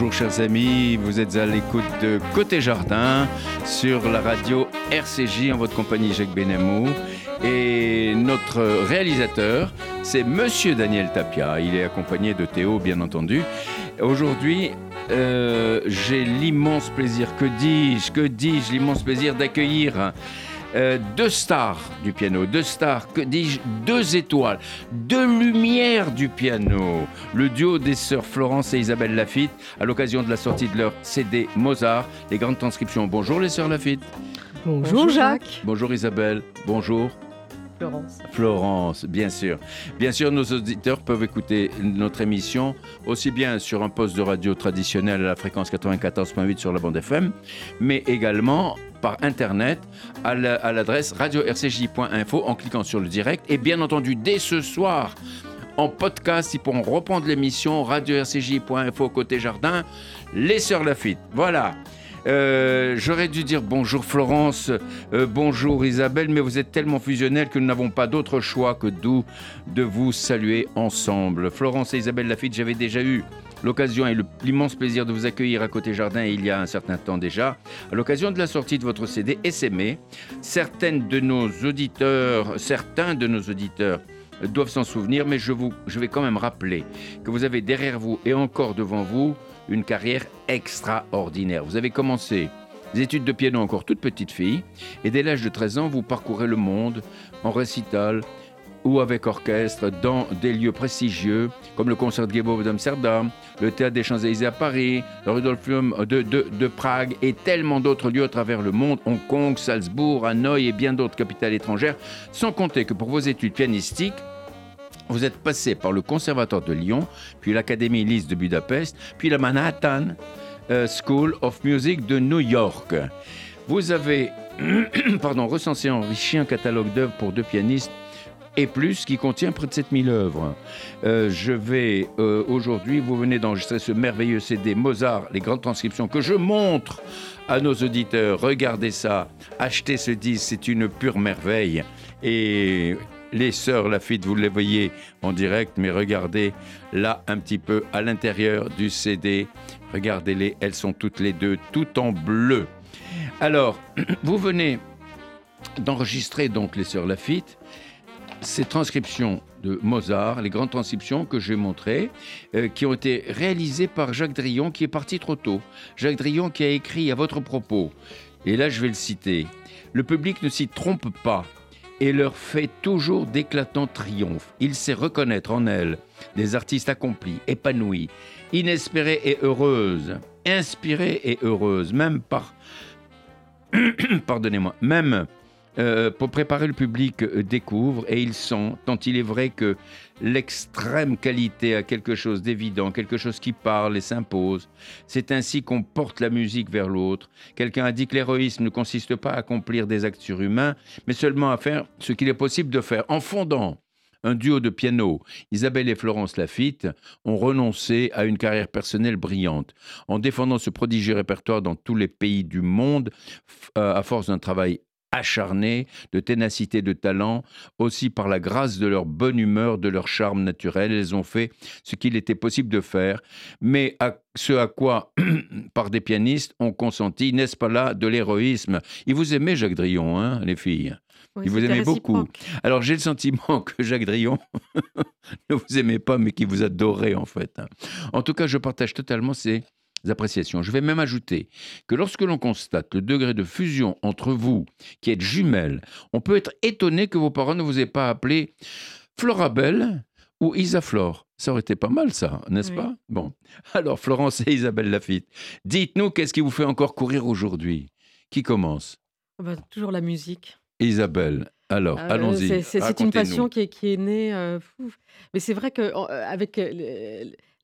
Bonjour chers amis, vous êtes à l'écoute de Côté Jardin sur la radio RCJ en votre compagnie Jacques Benamou. Et notre réalisateur c'est Monsieur Daniel Tapia, il est accompagné de Théo bien entendu. Aujourd'hui euh, j'ai l'immense plaisir, que dis-je, que dis-je, l'immense plaisir d'accueillir euh, deux stars du piano, deux stars, que dis-je, deux étoiles, deux lumières du piano. Le duo des sœurs Florence et Isabelle Lafitte, à l'occasion de la sortie de leur CD Mozart, les grandes transcriptions. Bonjour les sœurs Lafitte. Bonjour, Jacques. Bonjour Isabelle. Bonjour. Florence. Florence, bien sûr. Bien sûr, nos auditeurs peuvent écouter notre émission aussi bien sur un poste de radio traditionnel à la fréquence 94.8 sur la bande FM, mais également par Internet à l'adresse radio-rcj.info en cliquant sur le direct. Et bien entendu, dès ce soir, en podcast, ils pourront reprendre l'émission radio-rcj.info côté jardin, les Sœurs Lafitte. Voilà. Euh, J'aurais dû dire bonjour Florence, euh, bonjour Isabelle, mais vous êtes tellement fusionnels que nous n'avons pas d'autre choix que de vous saluer ensemble. Florence et Isabelle Lafitte, j'avais déjà eu l'occasion et l'immense plaisir de vous accueillir à Côté Jardin il y a un certain temps déjà, à l'occasion de la sortie de votre CD SME. Certaines de nos auditeurs, certains de nos auditeurs doivent s'en souvenir, mais je, vous, je vais quand même rappeler que vous avez derrière vous et encore devant vous une carrière extraordinaire. Vous avez commencé des études de piano encore toute petite fille, et dès l'âge de 13 ans, vous parcourez le monde en récital, ou avec orchestre dans des lieux prestigieux comme le concert de d'Amsterdam, le Théâtre des Champs-Élysées à Paris, le Rudolfium de, de, de, Prague et tellement d'autres lieux à travers le monde, Hong Kong, Salzbourg, Hanoï et bien d'autres capitales étrangères, sans compter que pour vos études pianistiques, vous êtes passé par le Conservatoire de Lyon, puis l'Académie Lys de Budapest, puis la Manhattan euh, School of Music de New York. Vous avez pardon, recensé enrichi un catalogue d'œuvres pour deux pianistes et plus, qui contient près de 7000 œuvres. Euh, je vais euh, aujourd'hui, vous venez d'enregistrer ce merveilleux CD Mozart, les grandes transcriptions que je montre à nos auditeurs. Regardez ça, achetez ce disque, c'est une pure merveille. Et les sœurs Lafitte, vous les voyez en direct, mais regardez là un petit peu à l'intérieur du CD. Regardez-les, elles sont toutes les deux tout en bleu. Alors, vous venez d'enregistrer donc les sœurs Lafitte ces transcriptions de Mozart, les grandes transcriptions que j'ai montrées, euh, qui ont été réalisées par Jacques Drillon, qui est parti trop tôt. Jacques Drillon qui a écrit à votre propos, et là je vais le citer, Le public ne s'y trompe pas et leur fait toujours d'éclatants triomphes. Il sait reconnaître en elles des artistes accomplis, épanouis, inespérés et heureuses, inspirés et heureuses, même par... Pardonnez-moi, même euh, pour préparer le public euh, découvre et ils sont, tant il est vrai que l'extrême qualité a quelque chose d'évident, quelque chose qui parle et s'impose. C'est ainsi qu'on porte la musique vers l'autre. Quelqu'un a dit que l'héroïsme ne consiste pas à accomplir des actes surhumains, mais seulement à faire ce qu'il est possible de faire en fondant un duo de piano, Isabelle et Florence Lafitte, ont renoncé à une carrière personnelle brillante. En défendant ce prodigieux répertoire dans tous les pays du monde, euh, à force d'un travail acharnés, de ténacité de talent, aussi par la grâce de leur bonne humeur, de leur charme naturel. Elles ont fait ce qu'il était possible de faire, mais à ce à quoi, par des pianistes, on consenti, n'est-ce pas là, de l'héroïsme? Il vous aimait, Jacques Drillon, hein, les filles il vous aimait beaucoup. Alors j'ai le sentiment que Jacques Drillon ne vous aimait pas, mais qu'il vous adorait en fait. En tout cas, je partage totalement ces appréciations. Je vais même ajouter que lorsque l'on constate le degré de fusion entre vous, qui êtes jumelles, on peut être étonné que vos parents ne vous aient pas appelé Florabelle ou Isaflore. Ça aurait été pas mal, ça, n'est-ce pas? Bon. Alors, Florence et Isabelle Lafitte, dites-nous qu'est-ce qui vous fait encore courir aujourd'hui? Qui commence? Ah bah, Toujours la musique. Isabelle, alors, Euh, allons-y. c'est- une passion qui est, qui est née. euh. Mais c'est vrai qu'avec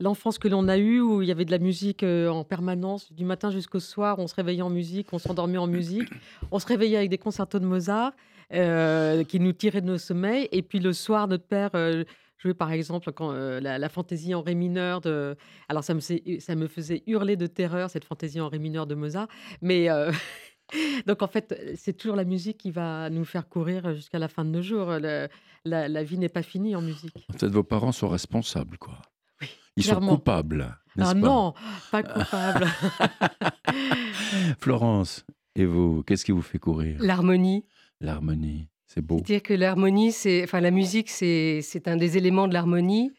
l'enfance que l'on a eue, où il y avait de la musique euh, en permanence, du matin jusqu'au soir, on se réveillait en musique, on s'endormait en musique, on se réveillait avec des concertos de Mozart euh, qui nous tiraient de nos sommeils. Et puis le soir, notre père euh, jouait par exemple quand, la, la fantaisie en ré mineur. De... Alors ça me, faisait- ça me faisait hurler de terreur, cette fantaisie en ré mineur de Mozart. Mais. Donc en fait, c'est toujours la musique qui va nous faire courir jusqu'à la fin de nos jours. Le- la, la vie n'est pas finie en musique. Peut-être vos parents sont responsables, quoi. Oui, Ils clairement. sont coupables, n'est-ce Ah pas non, pas coupable. Florence, et vous, qu'est-ce qui vous fait courir? L'harmonie. L'harmonie, c'est beau. C'est-à-dire que l'harmonie, c'est, enfin, la musique, c'est, c'est un des éléments de l'harmonie.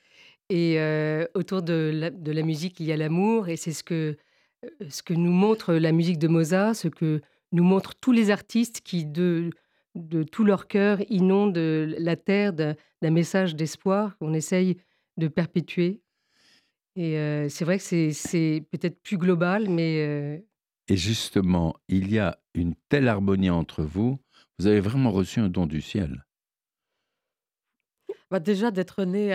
Et euh, autour de la, de la musique, il y a l'amour. Et c'est ce que, euh, ce que nous montre la musique de Mozart, ce que nous montrent tous les artistes qui, de, de tout leur cœur, inondent la terre d'un, d'un message d'espoir qu'on essaye de perpétuer. Et euh, c'est vrai que c'est, peut-être plus global, mais euh, Et justement, il y a une telle harmonie entre vous, vous avez vraiment reçu un don du ciel. Bah, déjà d'être né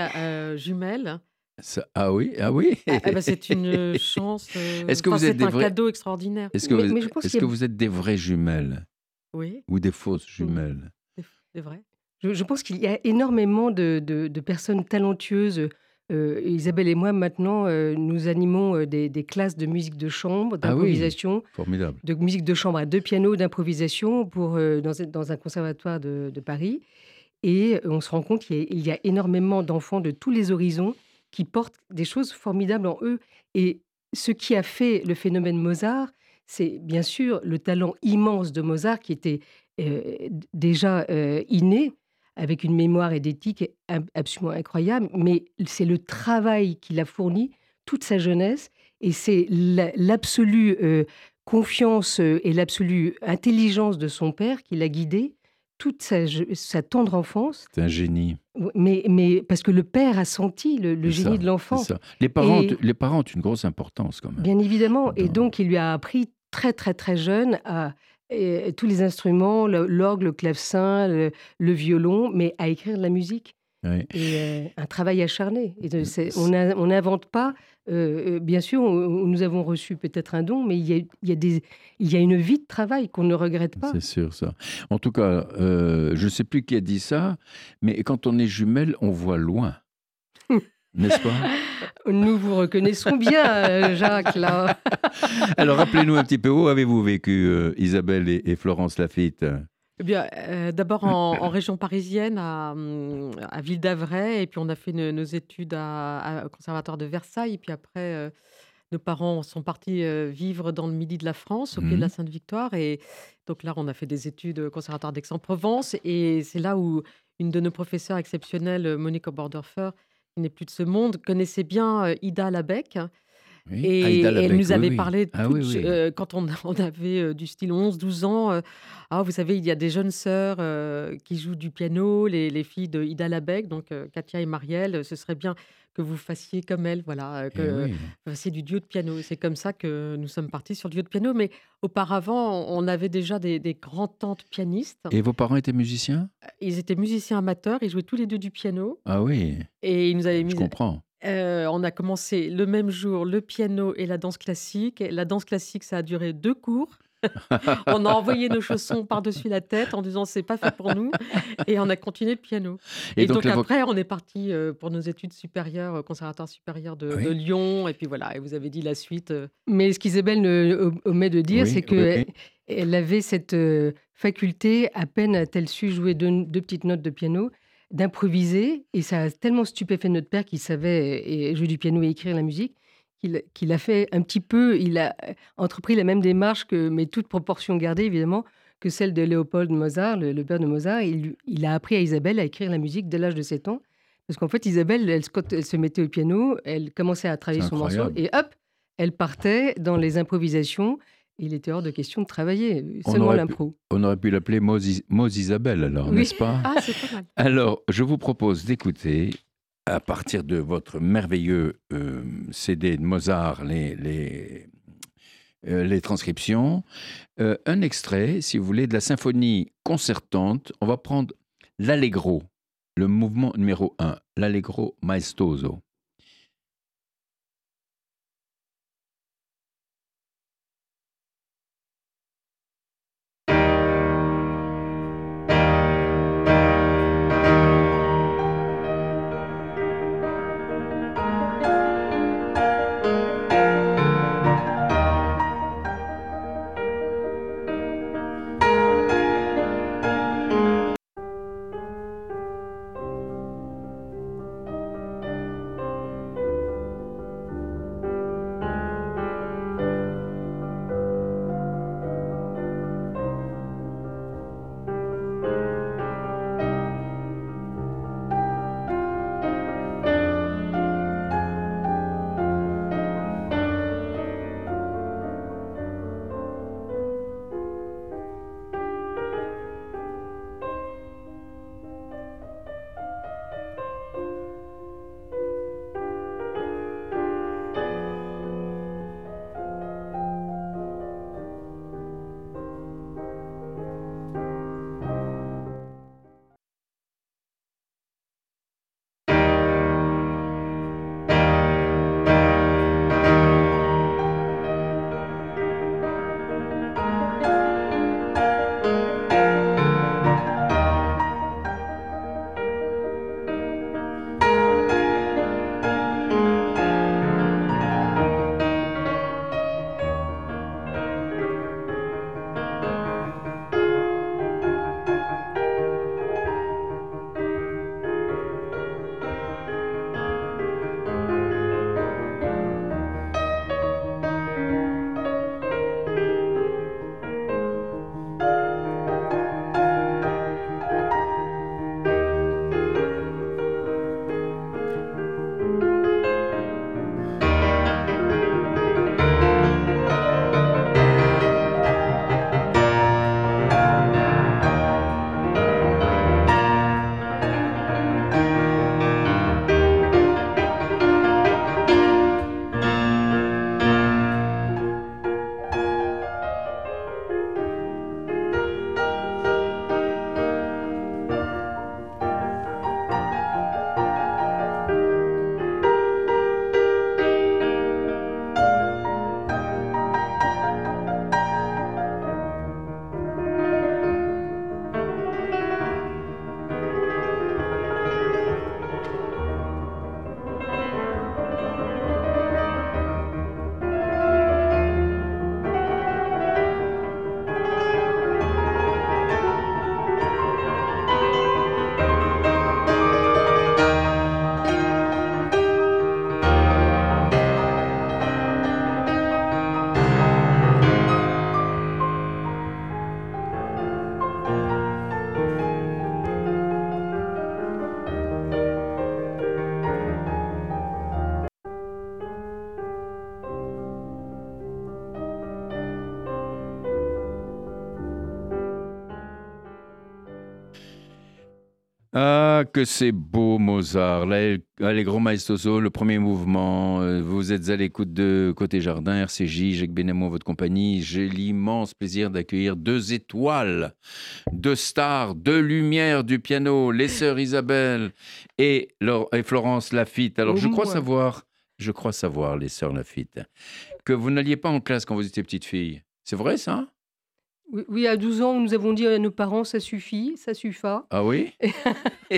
Ça- ah oui, ah oui. ah, bah, c'est une chance. Est-ce que enfin, vous êtes c'est des un vrais- cadeau extraordinaire. Est-ce que, Mais- vous, mais que êtes des vraies jumelles? Oui, ou des fausses jumelles? c'est c'est vrai. Je, je pense qu'il y a énormément de, de- de personnes talentueuses. Euh, Isabelle et moi, maintenant, euh, nous animons euh, des, des classes de musique de chambre, Ah oui. d'improvisation, Formidable. de musique de chambre à deux pianos d'improvisation pour, euh, dans, un- dans un conservatoire de, de Paris. Et on se rend compte qu'il y a, il y a énormément d'enfants de tous les horizons qui portent des choses formidables en eux. Et ce qui a fait le phénomène Mozart, c'est bien sûr le talent immense de Mozart qui était déjà inné, avec une mémoire et d'éthique ab- absolument incroyable, mais c'est le travail qu'il a fourni toute sa jeunesse, et c'est la- l'absolue euh, confiance euh, et l'absolue intelligence de son père qui l'a guidé toute sa, tendre enfance, C'est un génie. mais, mais parce que le père a senti le, génie ça, de l'enfant. Les parents, Et- les parents ont une grosse importance quand même. Bien évidemment. Et donc, il lui a appris très, très, très jeune à tous les instruments, l'orgue, le clavecin, le, le violon, mais à écrire de la musique. Oui. Et euh, un travail acharné. Et on n'invente pas. euh, euh, bien sûr, on- nous avons reçu peut-être un don, mais il y a, il y a des, il y a une vie de travail qu'on ne regrette pas. C'est sûr, ça. En tout cas, euh, je ne sais plus qui a dit ça, mais quand on est jumelle, on voit loin. N'est-ce pas Nous vous reconnaissons bien, euh, Jacques, là. Alors, rappelez-nous un petit peu, où avez-vous vécu, euh, Isabelle et, et Florence Lafitte Eh bien, euh, d'abord en, en région parisienne, à, à Ville d'Avray, et puis on a fait nos, nos études à, à- au Conservatoire de Versailles, et puis après, euh, nos parents sont partis euh, vivre dans le midi de la France, au pied de la Mhm. Sainte-Victoire, et donc là, on a fait des études au Conservatoire d'Aix-en-Provence, et c'est là où une de nos professeurs exceptionnelles, Monique Oberdorfer, qui n'est plus de ce monde, connaissait bien euh, Ida Labec, Oui. et, Aïda et elle nous avait oui. parlé Ah oui, euh, quand on, on avait euh, du style 11-12 ans. euh, ah, vous savez, il y a des jeunes sœurs qui jouent du piano, les, les filles de Ida Labec, donc Katia et Marielle. Ce serait bien que vous fassiez comme elles, voilà, euh, Eh que oui. vous fassiez du duo de piano. C'est comme ça que nous sommes partis sur le duo de piano. Mais auparavant, on avait déjà des, des grands-tantes pianistes. Et vos parents étaient musiciens? Ils étaient musiciens amateurs, ils jouaient tous les deux du piano. Ah oui, Et ils nous avaient mis je comprends. euh, on a commencé le même jour le piano et la danse classique. La danse classique, ça a duré deux cours. on a envoyé nos chaussons par-dessus la tête en disant c'est pas fait pour nous. Et on a continué le piano. Et, donc, après, on est parti euh, pour nos études supérieures au Conservatoire supérieur de, Oui. de Lyon. Et puis voilà, et vous avez dit la suite. euh, Mais ce qu'Isabelle ne- omet de dire, Oui, c'est oui. elle avait cette euh, faculté, à peine a-t-elle su jouer deux, deux petites notes de piano, d'improviser. Et ça a tellement stupéfait notre père qui savait euh, et jouer du piano et écrire la musique, qu'il a fait un petit peu, il a euh, entrepris la même démarche, que, mais toute proportion gardée évidemment, que celle de Léopold Mozart, le, le père de Mozart. Il, a appris à Isabelle à écrire la musique dès l'âge de 7 ans. Parce qu'en fait, Isabelle, elle, quand elle se mettait au piano, elle commençait à travailler son morceau et hop, elle partait dans les improvisations. Il était hors de question de travailler, seulement l'impro. On aurait pu l'appeler Mose Mose Isabelle, alors, Oui. n'est-ce pas? Ah, c'est pas mal. Alors, je vous propose d'écouter, à partir de votre merveilleux euh, CD de Mozart, les, les, euh, transcriptions. Euh, un extrait, si vous voulez, de la symphonie concertante. On va prendre l'Allegro, le mouvement numéro 1, l'Allegro maestoso. Que c'est beau, Mozart. L'Allegro Maestoso, le premier mouvement. Euh, vous êtes à l'écoute de Côté Jardin, RCJ, Jacques Benamo, votre compagnie. J'ai l'immense plaisir d'accueillir deux étoiles, deux stars, deux lumières du piano, les sœurs Isabelle et, et Florence Lafitte. Alors, je crois savoir, je crois savoir, les sœurs Lafitte, que vous n'alliez pas en classe quand vous étiez petite fille. C'est vrai, ça? Oui, à 12 ans, nous avons dit à nos parents, ça suffit, ça suffit. Ah oui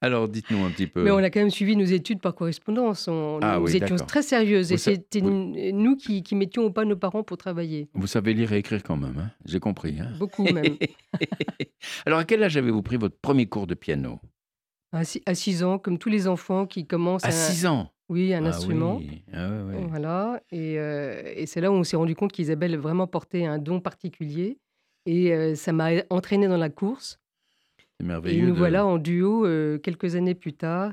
Alors, dites-nous un petit peu. Mais on a quand même suivi nos études par correspondance. ah, nous étions très sérieuses et c'était nous qui, mettions au pas nos parents pour travailler. Vous savez lire et écrire quand même, hein j'ai compris. Hein Beaucoup même. Alors, à quel âge avez-vous pris votre premier cours de piano? À 6 ans, comme tous les enfants qui commencent à... 6 ans? Oui, un ah instrument. Ah voilà. Euh, et, c'est là où on s'est rendu compte qu'Isabelle vraiment portait un don particulier. Et euh, ça m'a entraîné dans la course. C'est merveilleux. Et nous voilà en duo euh, quelques années plus tard,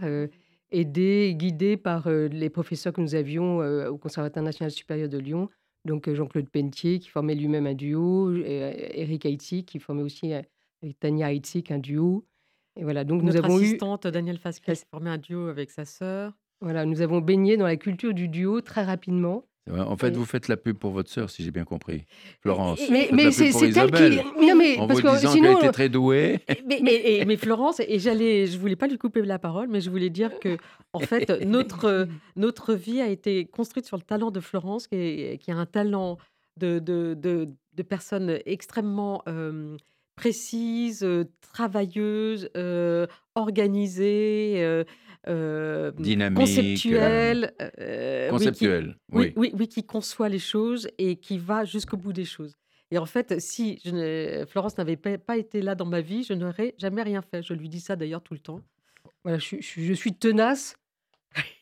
aidés, guidés par les professeurs que nous avions au Conservatoire national supérieur de Lyon. Donc Jean-Claude Pentier, qui formait lui-même un duo, Eric Haïti, qui formait aussi avec Tania Haïti un duo. Et voilà, donc Notre nous avons assistante, Daniel Fasquet, qui formait un duo avec sa sœur. Voilà, nous avons baigné dans la culture du duo très rapidement. En fait, vous faites la pub pour votre sœur, si j'ai bien compris. Florence. Mais, c'est elle qui. Isabelle. Non, mais En parce vous que disant sinon. qu'elle était très douée. Mais, mais, et- mais Florence, et j'allais, je voulais pas lui couper la parole, mais je voulais dire que, en fait, notre, notre vie a été construite sur le talent de Florence, qui, est- qui a un talent de, de, de, de personne extrêmement euh, précise, euh, travailleuse, euh, organisée, euh, euh, Dynamique, conceptuelle. euh, oui, qui- Conceptuelle. oui, Oui. oui, oui, qui conçoit les choses et qui va jusqu'au bout des choses. Et en fait, si je Florence n'avait pas, été là dans ma vie, je n'aurais jamais rien fait. Je lui dis ça d'ailleurs tout le temps. Voilà, je suis tenace.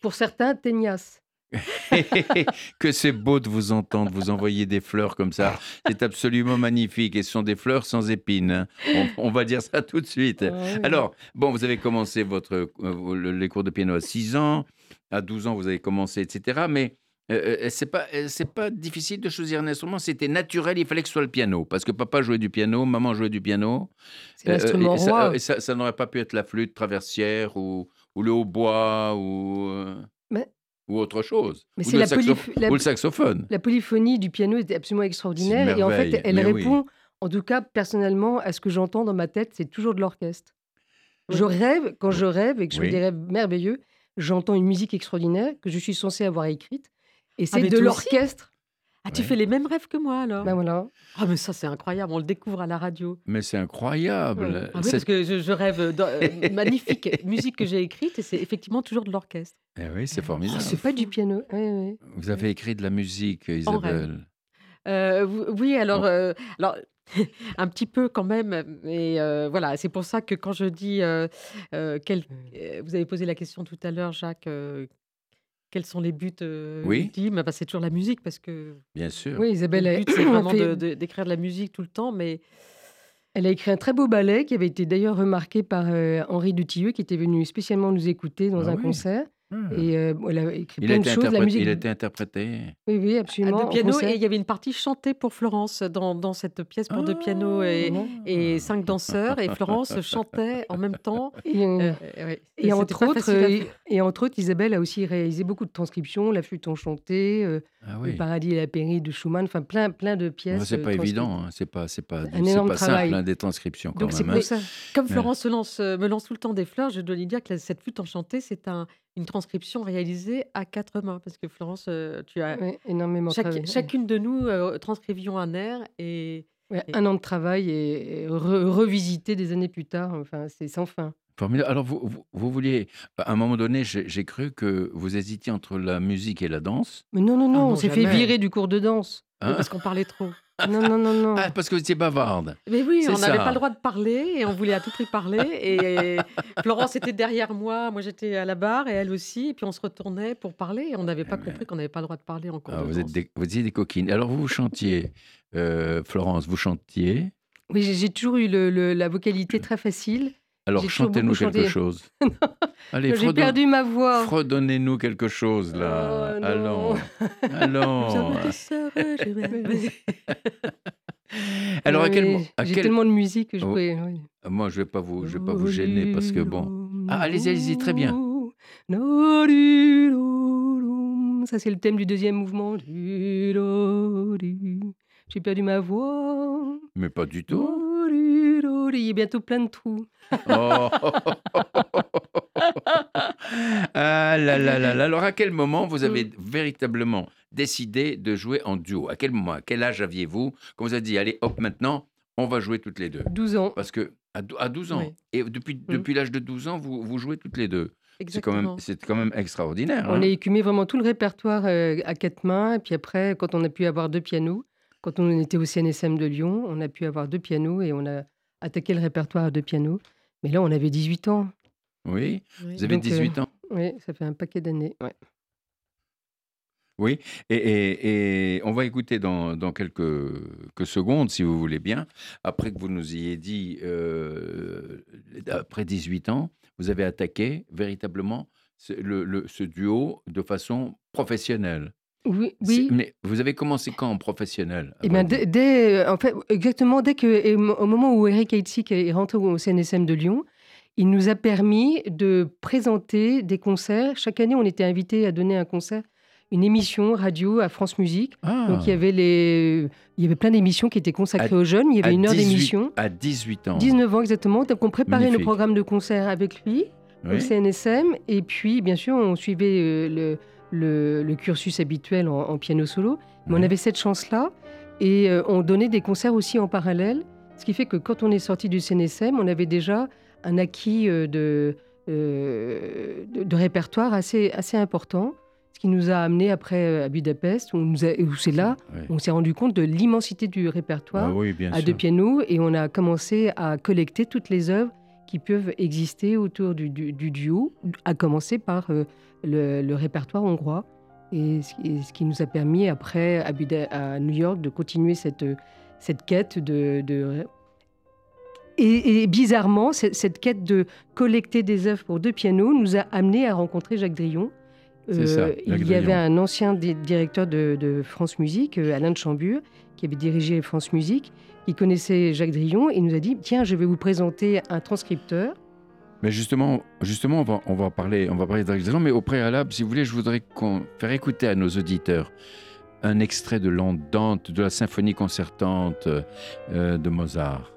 Pour certains, teignasse. que c'est beau de vous entendre, vous envoyer des fleurs comme ça. C'est absolument magnifique. Et ce sont des fleurs sans épines. hein. On, on va dire ça tout de suite. Alors, bon, vous avez commencé votre, euh, le- les cours de piano à 6 ans. À 12 ans, vous avez commencé, etc. Mais euh, euh, c'est pas, euh, c'est pas difficile de choisir un instrument? C'était naturel. Il fallait que ce soit le piano. Parce que papa jouait du piano, maman jouait du piano. C'est l'instrument Euh, roi. et ça, ça n'aurait pas pu être la flûte traversière ou, ou le hautbois ou, Mais- ou autre chose. Mais ou, c'est le la, ou le saxophone. la polyphonie du piano est absolument extraordinaire. Et en fait, elle mais oui. répond, en tout cas, personnellement, à ce que j'entends dans ma tête, c'est toujours de l'orchestre. Je rêve, quand je rêve et que je Oui. fais des rêves merveilleux, j'entends une musique extraordinaire que je suis censée avoir écrite. Et c'est mais de l'orchestre. Ah, tu Ouais. fais les mêmes rêves que moi alors? Ben voilà. Ah, mais ça, c'est incroyable. On le découvre à la radio. Mais c'est incroyable. Ouais. Ah oui, parce que je, je rêve d'une euh, magnifique musique que j'ai écrite et c'est effectivement toujours de l'orchestre. Eh oui, c'est formidable. Ah, c'est pas du piano. Ouais, ouais. Vous avez écrit de la musique. Isabelle. Euh, oui, alors, Bon. euh, alors un petit peu quand même, mais euh, voilà, c'est pour ça que quand je dis, euh, euh, quel- euh, vous avez posé la question tout à l'heure, Jacques, euh, quels sont les buts euh, Oui. ultimes Bah, C'est toujours la musique, parce que Bien sûr. Oui, Isabelle le a, but, c'est vraiment fait- de- de- d'écrire de, la musique tout le temps, mais elle a écrit un très beau ballet qui avait été d'ailleurs remarqué par euh, Henri Dutilleux, qui était venu spécialement nous écouter dans Ah un oui. concert. Et euh, bon, elle a écrit Il a, plein été de choses. La interprét- musique. il a été interprété. Oui, oui, à absolument. deux pianos, et il y avait une partie chantée pour Florence dans, dans cette pièce pour deux pianos et, Ah. et cinq danseurs, et Florence chantait en même temps. Et, euh, Euh, ouais. Et, c'était entre autres, euh, et entre autres, Isabelle a aussi réalisé beaucoup de transcriptions, La flûte enchantée, euh, Ah Le oui. paradis et la pairie de Schumann, enfin plein, plein de pièces. C'est pas évident, hein. c'est pas, c'est pas, Un énorme pas travail. simple hein, des transcriptions quand Donc c'est même. pour hein. ça. Comme. Florence se lance, me lance tout le temps des fleurs, je dois lui dire que la- cette flûte enchantée, c'est un, une transcription réalisée à quatre mains. Parce que Florence, euh, tu as. Énormément chaque- travaillé. chacune de nous euh, transcrivions un air et. Ouais, et- un an de travail et, et re- revisité des années plus tard. Enfin, c'est sans fin. Formidable. Alors, vous, vous, vous vouliez. À un moment donné, j'ai cru que vous hésitiez entre la musique et la danse. Mais non, non, non, Ah non, on s'est fait virer du cours de danse. Hein? Parce qu'on parlait trop. Non, non, non, non. Ah, parce que vous étiez bavarde. Mais oui, on n'avait pas le droit de parler et on voulait à tout prix parler. Et Florence était derrière moi, moi j'étais à la barre et elle aussi. Et puis on se retournait pour parler et on n'avait pas ben. compris qu'on n'avait pas le droit de parler en cours Ah, vous, êtes danse. des, vous étiez des coquines. Alors, vous, chantiez, euh, Florence, vous chantiez? Oui, j'ai j'ai toujours eu le- le- la vocalité très facile. Alors, chantez-nous quelque chanté. chose. Allez, J'ai perdu ma voix. Fredonnez-nous quelque chose, là. Oh. Allons. Allons. Alors, à quel, Oui, mo- à J'ai quel- tellement de musique que je Oh. pouvais. oui. Moi, je vais pas vous, je vais pas vous gêner parce que bon. Ah, allez-y, allez-y, très bien. Ça, c'est le thème du deuxième mouvement. J'ai perdu ma voix. Mais pas du tout. Il y a bientôt plein de trous. Oh. ah là là là là. Alors, à quel moment vous avez véritablement décidé de jouer en duo? À quel moment À quel âge aviez-vous? Quand vous avez dit, allez, hop, maintenant, on va jouer toutes les deux 12 ans. Parce que à, dou- à 12 ans, Oui. et depuis, depuis l'âge de 12 ans, vous, vous jouez toutes les deux. C'est quand, même, quand extraordinaire. On hein. a écumé vraiment tout le répertoire euh, à quatre mains. Et puis après, quand on a pu avoir deux pianos, quand on était au CNSM de Lyon, on a pu avoir deux pianos et on a attaqué le répertoire à deux pianos. Mais là, on avait 18 ans. Oui, Oui. vous avez Donc, euh, 18 ans. Oui, ça fait un paquet d'années. ouais. Oui, et, et- et on va écouter dans, dans quelques, quelques secondes, si vous voulez bien, après que vous nous ayez dit, euh, après 18 ans, vous avez attaqué véritablement ce, le- le- ce duo de façon professionnelle. Oui. Mais vous avez commencé quand en professionnel Eh vrai dès, euh, en fait, exactement dès que, au moment où Eric Heitzig est rentré au CNSM de Lyon, il nous a permis de présenter des concerts. Chaque année, on était invité à donner un concert, une émission radio à France Musique. Ah, Donc il y avait les, il y avait plein d'émissions qui étaient consacrées À- aux jeunes. Il y avait une heure 18 d'émission. À 18 ans. 19 ans exactement. Donc on préparait Magnifique. nos programmes de concert avec lui Oui. au CNSM. Et puis, bien sûr, on suivait euh, le, le- le cursus habituel en, en piano solo. Mais on avait cette chance-là. Et euh, on donnait des concerts aussi en parallèle. Ce qui fait que quand on est sorti du CNSM, on avait déjà un acquis euh, de, euh, de, de répertoire assez, assez important. Ce qui nous a amené après à Budapest, où, c'est là Ouais. on s'est rendu compte de l'immensité du répertoire Ah oui, à sûr. deux pianos et on a commencé à collecter toutes les œuvres qui peuvent exister autour du, du- du duo, à commencer par euh, le, le répertoire hongrois. Et ce, qui- ce qui nous a permis après à, Buda- à New York de continuer cette, cette quête de... de- et, et bizarrement, cette, cette quête de collecter des œuvres pour deux pianos nous a amené à rencontrer Jacques Drillon. C'est ça, Jacques il y avait un ancien di- directeur de, de France Musique, euh, Alain de Chambure, qui avait dirigé France Musique, qui connaissait Jacques Drillon et nous a dit Tiens, je vais vous présenter un transcripteur. Mais justement, justement on, va, parler, on va parler mais au préalable, si vous voulez, je voudrais faire écouter à nos auditeurs un extrait de l'Andante de la symphonie concertante euh, de Mozart.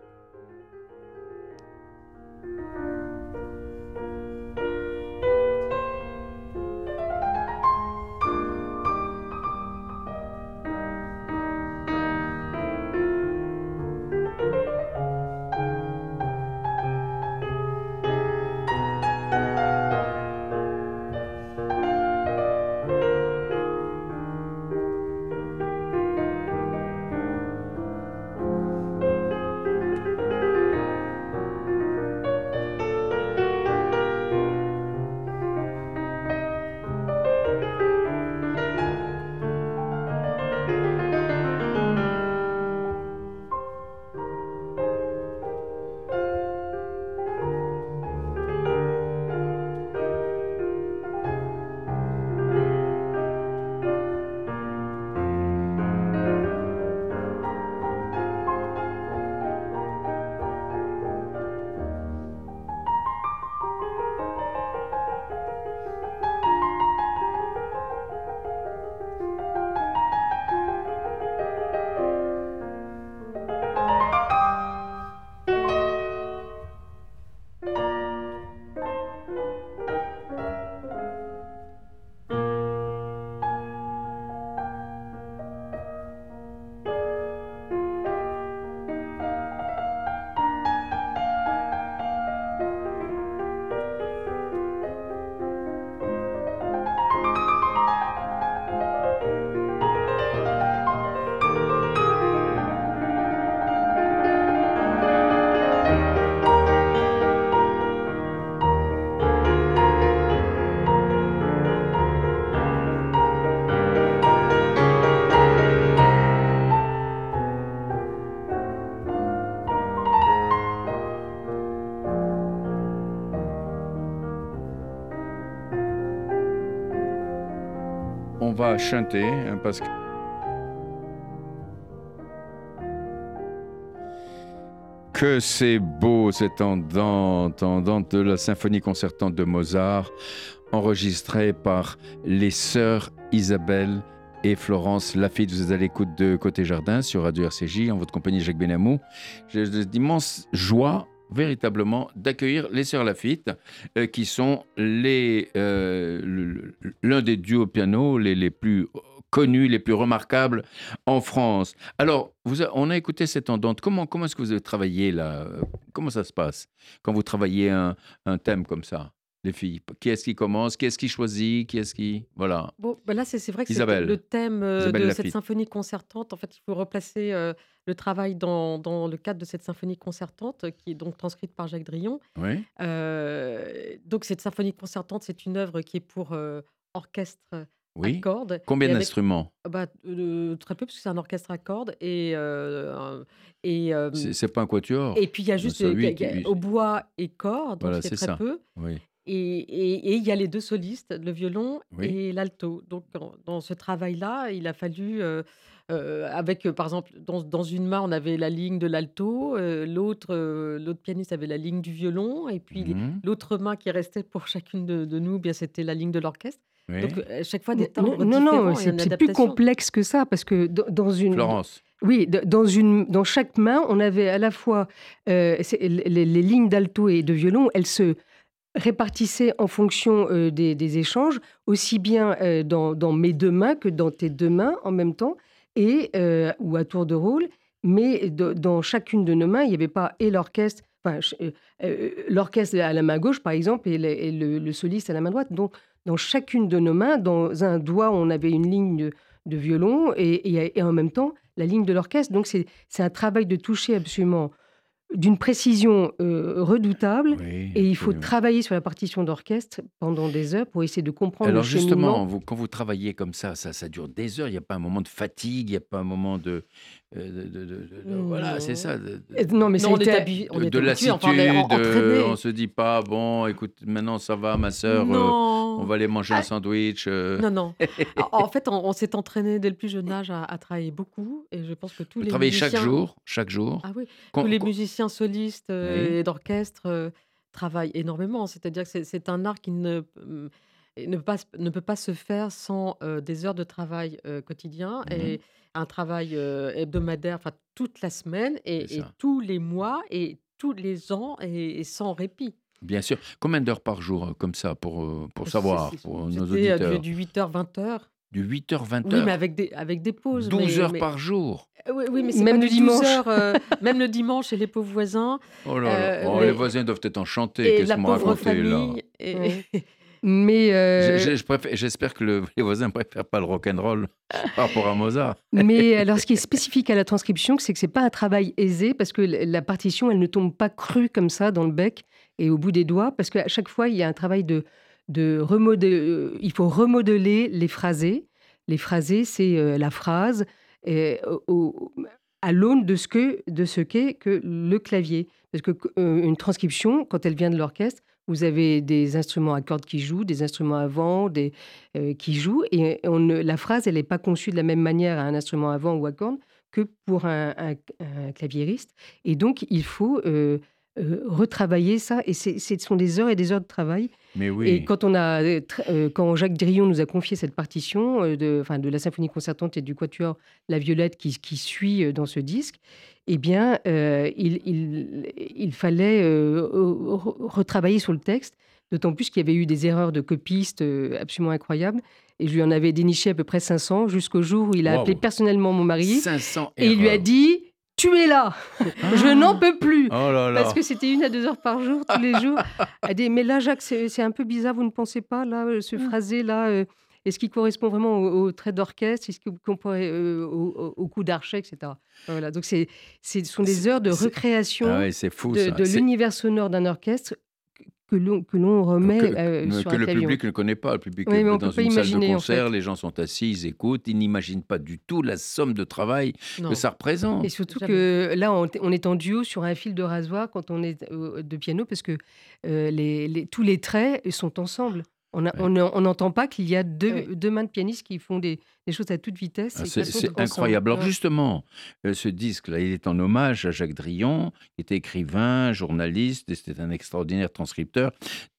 Chanter hein, parce que que c'est beau cette andante, andante de la symphonie concertante de Mozart, enregistrée par les sœurs Isabelle et Florence Lafitte. Vous êtes à l'écoute de Côté Jardin sur Radio RCJ, en votre compagnie Jacques Benamou. J'ai d'immense joie véritablement d'accueillir les sœurs Lafitte, euh, qui sont euh, l'un des duos piano les, plus connus, les plus remarquables en France. Alors, on a écouté cette andante. Comment, comment est-ce que vous avez travaillé là? Comment ça se passe? Quand vous travaillez un thème comme ça, les filles Qui est-ce qui commence? Qui est-ce qui choisit? Qui est-ce qui... Voilà. Bon, bah là, c'est vrai que c'est le thème euh, de cette symphonie concertante. En fait, il faut replacer euh, le travail dans, dans le cadre de cette symphonie concertante, qui est donc transcrite par Jacques Drillon. Oui. Euh, donc, cette symphonie concertante, c'est une œuvre qui est pour orchestre à Oui. cordes. Combien d'instruments? Bah, euh, Très peu, parce que c'est un orchestre à cordes. Et, euh, et, euh, C'est pas un quatuor et puis, il y a juste y a- au bois et cordes, Voilà, c'est c'est très ça. peu. Oui. Et il y a les deux solistes, le violon Oui. et l'alto. Donc, dans, dans ce travail-là, il a fallu, euh, euh, avec, par exemple, dans, dans une main, on avait la ligne de l'alto, euh, l'autre euh, l'autre pianiste avait la ligne du violon, et puis les- Mhm. l'autre main qui restait pour chacune de, de nous, bien c'était la ligne de l'orchestre. Oui. Donc, à chaque fois, des Non, timbres non, non, c'est une c'est plus adaptation. complexe que ça parce que dans dans une, Florence. Oui, d- dans, une, dans chaque main, on avait à la fois euh, c'est- les, les lignes d'alto et de violon, elles se répartissaient en fonction euh, des, échanges, aussi bien euh, dans, mes deux mains que dans tes deux mains en même temps, et, euh, ou à tour de rôle. Mais dans chacune de nos mains, il n'y avait pas et l'orchestre, enfin, ch- l'orchestre à la main gauche, par exemple, et, le, soliste à la main droite. Donc, dans chacune de nos mains, dans un doigt, on avait une ligne de, violon et, et- en même temps la ligne de l'orchestre. Donc c'est un travail de toucher absolument d'une précision euh, redoutable. Oui, Et il faut absolument. travailler sur la partition d'orchestre pendant des heures pour essayer de comprendre Alors le justement, vous, quand vous travaillez comme ça, ça, ça dure des heures. Il n'y a pas un moment de fatigue, il n'y a pas un moment de, de- de- de- de- voilà, c'est ça. de- de- Euh, Non, mais Non, on habillé, on de, habitué, lassitude, enfin, on euh, on se dit pas bon, écoute, maintenant ça va, ma sœur, euh, on va aller manger un Ah. sandwich. euh. Non, non. En fait, on, on s'est entraîné dès le plus jeune âge à, à travailler beaucoup. Et je pense que tous Vous les musiciens... chaque jour, chaque jour. Ah oui, Con- tous les con- musiciens solistes euh, Oui. et d'orchestre euh, travaillent énormément. C'est-à-dire que c'est- c'est un art qui ne, ne, peut pas, se- ne peut pas se faire sans euh, des heures de travail euh, quotidien Mhm. et un travail euh, hebdomadaire, enfin toute la semaine et, et tous les mois et tous les ans et, et sans répit. Bien sûr. Combien d'heures par jour, comme ça, pour, pour savoir, c'est- pour nos auditeurs? du, du 8h, 20h. Du 8h, 20h. Oui, mais avec des, avec des pauses. 12 mais- heures mais- par jour? Euh, Oui, oui, mais c'est Même pas le du 12 dimanche. heures, euh, même le dimanche chez les pauvres voisins. Oh là là. Euh, Oh, mais- les voisins doivent être enchantés. Et Qu'est-ce vous pauvre racontez là? famille. et- Ouais. Mais, euh, je J'espère que le- les voisins préfèrent pas le rock'n'roll par rapport à Mozart. mais alors, ce qui est spécifique à la transcription, c'est que c'est pas un travail aisé parce que la partition, elle ne tombe pas crue comme ça dans le bec et au bout des doigts, parce qu'à chaque fois, il y a un travail de, de remodeler. euh, il faut remodeler les phrasés. Les phrasés, c'est euh, la phrase au- à l'aune de ce que de ce qu'est que le clavier. Parce que euh, une transcription, quand elle vient de l'orchestre, vous avez des instruments à cordes qui jouent, des instruments à vent, euh, qui jouent, et la phrase, elle n'est pas conçue de la même manière à un instrument à vent ou à cordes que pour un, un- un claviériste. Et donc, il faut euh, euh, retravailler ça, et c'est- ce sont des heures et des heures de travail. Mais oui. Et quand, on a, euh, euh, quand Jacques Drillon nous a confié cette partition euh, de, enfin, de la symphonie concertante et du quatuor La Violette qui, qui suit dans ce disque, eh bien, il, il- il fallait re- retravailler sur le texte, d'autant plus qu'il y avait eu des erreurs de copistes absolument incroyables. Et je lui en avais déniché à peu près 500 jusqu'au jour où il a Wow. appelé personnellement mon mari 500 et il lui a dit Tu es là Je n'en peux plus Oh là là. parce que c'était une à deux heures par jour, tous les jours. Elle dit, mais là, Jacques, c'est un peu bizarre, vous ne pensez pas, là, euh, ce Mm. phrasé-là, euh, est-ce qu'il correspond vraiment au, au trait d'orchestre? Est-ce qu'il correspond euh, au, au- au coup d'archet, etc. Voilà, donc c'est- c'est- ce sont des heures de recréation Ah ouais, c'est fou de, de l'univers sonore d'un orchestre que l'on remet que, euh, que- sur que un le public ne connaît pas. Le public Oui, est dans une salle de en concert, fait. les gens sont assis, ils écoutent, ils n'imaginent pas du tout la somme de travail Non. que ça représente. Et surtout Jamais. que là, on, on est en duo sur un fil de rasoir quand on est euh, de piano, parce que euh, les, les- tous les traits sont ensemble. On Ouais. n'entend pas qu'il y a deux, mains de pianistes qui font des, des choses à toute vitesse. Ah, C'est incroyable. Alors justement, euh, ce disque-là, il est en hommage à Jacques Drillon, qui était écrivain, journaliste, et c'était un extraordinaire transcripteur.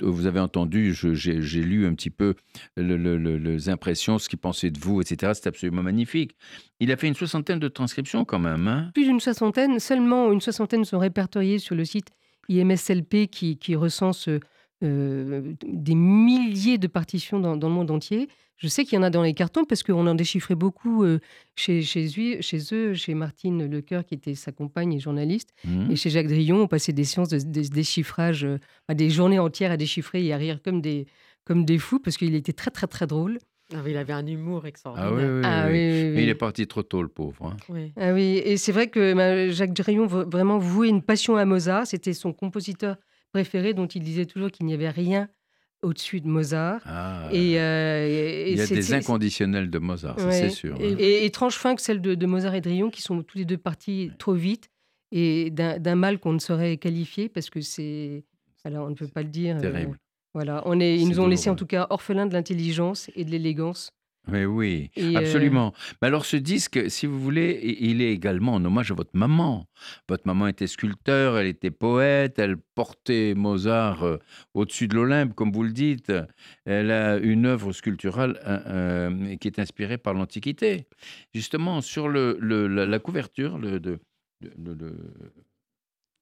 Euh, Vous avez entendu, j'ai j'ai lu un petit peu le- le- le- les impressions, ce qu'il pensait de vous, etc. C'est absolument magnifique. Il a fait une soixantaine de transcriptions quand même. hein Plus d'une soixantaine, seulement une soixantaine sont répertoriées sur le site IMSLP qui, qui recense euh, des milliers de partitions dans, dans le monde entier. Je sais qu'il y en a dans les cartons parce qu'on en déchiffrait beaucoup euh, chez, chez, lui- chez eux, chez Martine Lecoeur qui était sa compagne et journaliste. Mhm. Et chez Jacques Drillon, on passait des séances de, de déchiffrage, euh, enfin, des journées entières à déchiffrer et à rire comme des, comme des fous parce qu'il était très très très drôle. Ah oui, il avait un humour Ah extraordinaire. oui, oui, Ah oui. oui, oui, Mais il est parti trop tôt, le pauvre. hein. Oui. Ah oui, et c'est vrai que bah, Jacques Drillon vraiment vouait une passion à Mozart. C'était son compositeur préféré dont il disait toujours qu'il n'y avait rien au-dessus de Mozart. Ah, Et, euh, et- il y a des inconditionnels de Mozart, ça, Ouais. c'est sûr. Et- hein. Et étrange fin que celle de, de Mozart et Drillon, qui sont tous les deux partis trop vite et d'un mal qu'on ne saurait qualifier parce que c'est. Alors, on ne peut pas le dire. euh, Terrible. voilà, on est, ils nous ont laissé en tout cas orphelins de l'intelligence et de l'élégance Mais oui, Et, euh, absolument. Mais alors ce disque, si vous voulez, il est également en hommage à votre maman. Votre maman était sculpteur, elle était poète, elle portait Mozart euh, au-dessus de l'Olympe, comme vous le dites. Elle a une œuvre sculpturale euh, qui est inspirée par l'Antiquité. Justement, sur le, le- la, la couverture, le, de, de- de- de-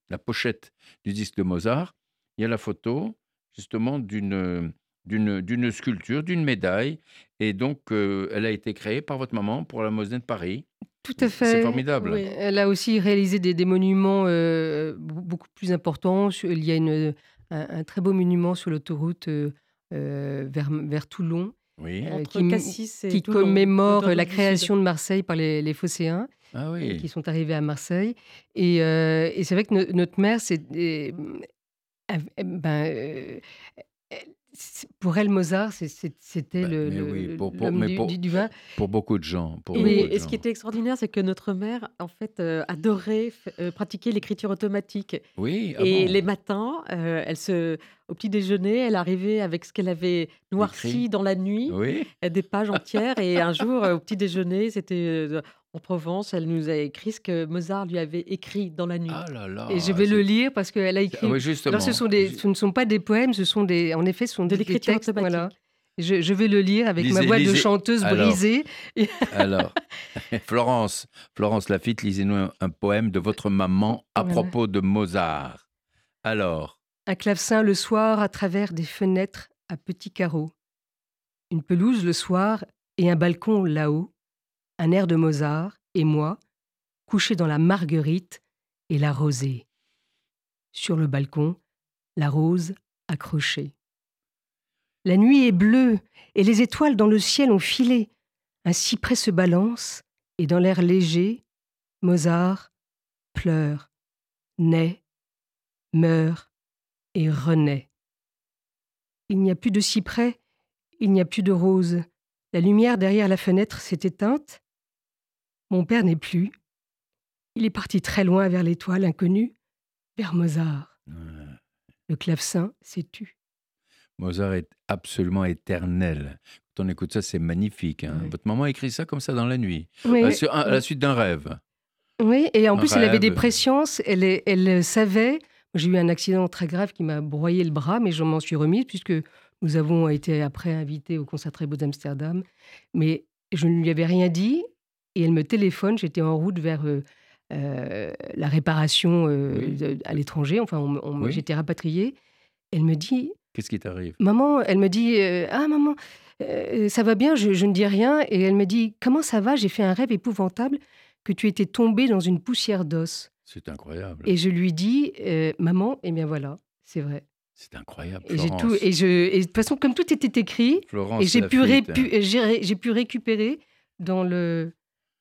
la pochette du disque de Mozart, il y a la photo justement d'une d'une sculpture, d'une médaille. Et donc, euh, elle a été créée par votre maman pour la Moselle de Paris. Tout à fait. C'est formidable. Oui. Elle a aussi réalisé des, des monuments euh, be- beaucoup plus importants. Il y a une, un, un très beau monument sur l'autoroute euh, vers, vers Toulon Oui. Euh, Entre qui Cassis et qui Toulon, commémore la création de Marseille par les, les Phocéens Ah oui. qui sont arrivés à Marseille. Et, euh, et c'est vrai que no- notre mère, c'est, euh, ben, euh, c'est- pour elle, Mozart, c'était Ben, le, mais le- oui, pour- pour- l'homme mais du, pour- du- du vin. Pour beaucoup de gens. Pour Et, beaucoup de et ce qui était extraordinaire, c'est que notre mère, en fait, euh, adorait euh, pratiquer l'écriture automatique. Oui. ah et bon les matins, euh, elle se, au petit déjeuner, elle arrivait avec ce qu'elle avait noirci Écrit. dans la nuit, Oui. euh, des pages entières. et un jour, euh, au petit déjeuner, c'était euh, en Provence, elle nous a écrit ce que Mozart lui avait écrit dans la nuit. Ah là là. Et je vais le lire parce qu'elle a écrit. Ah oui. Alors, ce, sont des, ce ne sont pas des poèmes, ce sont des, en effet, ce sont de des, des textes. Voilà. Je, je vais le lire avec ma Lisez- voix de chanteuse alors. brisée. Alors, Florence, Florence Lafitte, lisez-nous un, un poème de votre maman à Voilà. propos de Mozart. Alors, Un clavecin le soir à travers des fenêtres à petits carreaux. Une pelouse le soir et un balcon là-haut. Un air de Mozart et moi, couchés dans la marguerite et la rosée. Sur le balcon, la rose accrochée. La nuit est bleue et les étoiles dans le ciel ont filé. Un cyprès se balance et dans l'air léger, Mozart pleure, naît, meurt et renaît. Il n'y a plus de cyprès, il n'y a plus de rose. La lumière derrière la fenêtre s'est éteinte. Mon père n'est plus. Il est parti très loin vers l'étoile inconnue, vers Mozart. Le clavecin s'est tu. Mozart est absolument éternel. Quand on écoute ça, c'est magnifique. hein. Votre maman a écrit ça comme ça dans la nuit, Oui, à, la suite d'un rêve. oui, et en Un plus, elle avait des. Elle, est- elle savait. J'ai eu un accident très grave qui m'a broyé le bras, mais je m'en suis remise puisque nous avons été après invités au concert très beau d'Amsterdam. Mais je ne lui avais rien dit et elle me téléphone. J'étais en route vers euh, euh, la réparation euh, Oui. de- à l'étranger. Enfin, on- on- Oui. j'étais rapatriée. Elle me dit Qu'est-ce qui t'arrive? Maman, elle me dit Ah, maman, ça va bien, je, je ne dis rien. Et elle me dit Comment ça va? J'ai fait un rêve épouvantable que tu étais tombée dans une poussière d'os. C'est incroyable. Et je lui dis euh, Maman, eh bien voilà, c'est vrai. C'est incroyable. Et j'ai Florence. tout. Et, je, et de toute façon, comme tout était écrit, Florence et j'ai pu, j'ai récupérer dans, le,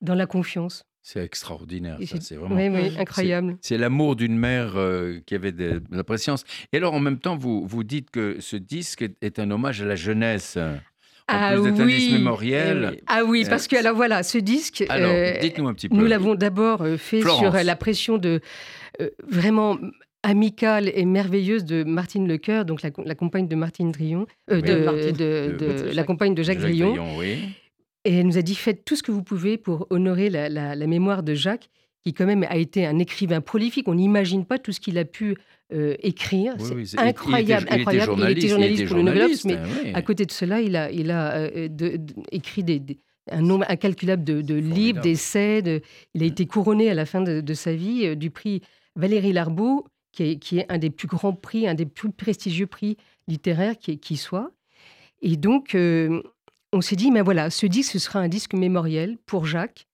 dans la confiance. C'est extraordinaire. C'est vraiment. Oui, oui, Ouais. incroyable. C'est l'amour d'une mère euh, qui avait de, de la préscience. Et alors, en même temps, vous, vous dites que ce disque est, est un hommage à la jeunesse. Ah plus d'être oui. mémoriel. Eh oui. Ah oui, parce que alors voilà, ce disque. Alors, euh, dites-nous un petit peu. Nous l'avons d'abord euh, fait Florence. sur euh, la pression de euh, vraiment amicale et merveilleuse de Martine Lecoeur, donc la, la compagne de Martine Drillon, euh, Oui. de, De Martine. de- De- de- de la Jacques- compagne de Jacques, Drillon. oui. Et elle nous a dit faites tout ce que vous pouvez pour honorer la, la- la mémoire de Jacques, qui quand même a été un écrivain prolifique. On n'imagine pas tout ce qu'il a pu euh, écrire. Oui, C'est oui, c'est- il- il était- incroyable, il était incroyable. Il était journaliste pour le Nouvel mais hein, oui. à côté de cela, il a, il a euh, de- de- écrit des, des- un nombre incalculable de, de livres, d'essais. de- il a été couronné à la fin de, sa vie euh, du prix Valérie Larbeau, qui est, qui est un des plus grands prix, un des plus prestigieux prix littéraires qui, qui soit. Et donc, on s'est dit, mais voilà, ce disque, ce sera un disque mémoriel pour Jacques,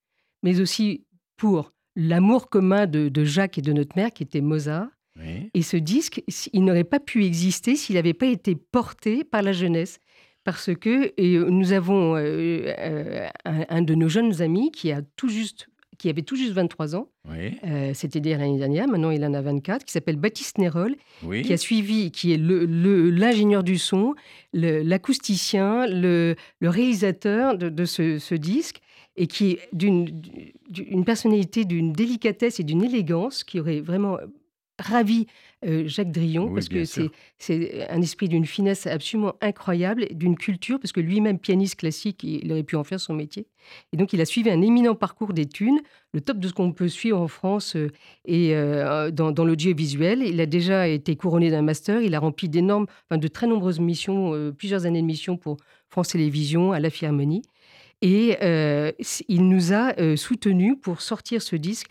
mais aussi pour l'amour commun de, de Jacques et de notre mère, qui était Mozart. Oui. Et ce disque, il n'aurait pas pu exister s'il n'avait pas été porté par la jeunesse. Parce que et euh, nous avons euh, euh, un, un de nos jeunes amis qui, a tout juste, qui avait tout juste 23 ans, Oui. euh, l'année dernière, maintenant il en a 24, qui s'appelle Baptiste Nérol, oui. qui a suivi, qui est le- le- l'ingénieur du son, l'acousticien, le, le réalisateur de, de ce, ce disque, et qui est d'une personnalité, d'une délicatesse et d'une élégance qui aurait vraiment ravi euh, Jacques Drillon, Oui, parce que c'est un esprit d'une finesse absolument incroyable, d'une culture, parce que lui-même pianiste classique, il aurait pu en faire son métier. Et donc il a suivi un éminent parcours d'études, le top de ce qu'on peut suivre en France euh, et euh, dans, dans l'audiovisuel. Il a déjà été couronné d'un master, il a rempli d'énormes, enfin, de très nombreuses missions, plusieurs années de missions pour France Télévisions, à la Philharmonie. Et euh, il nous a euh, soutenus pour sortir ce disque.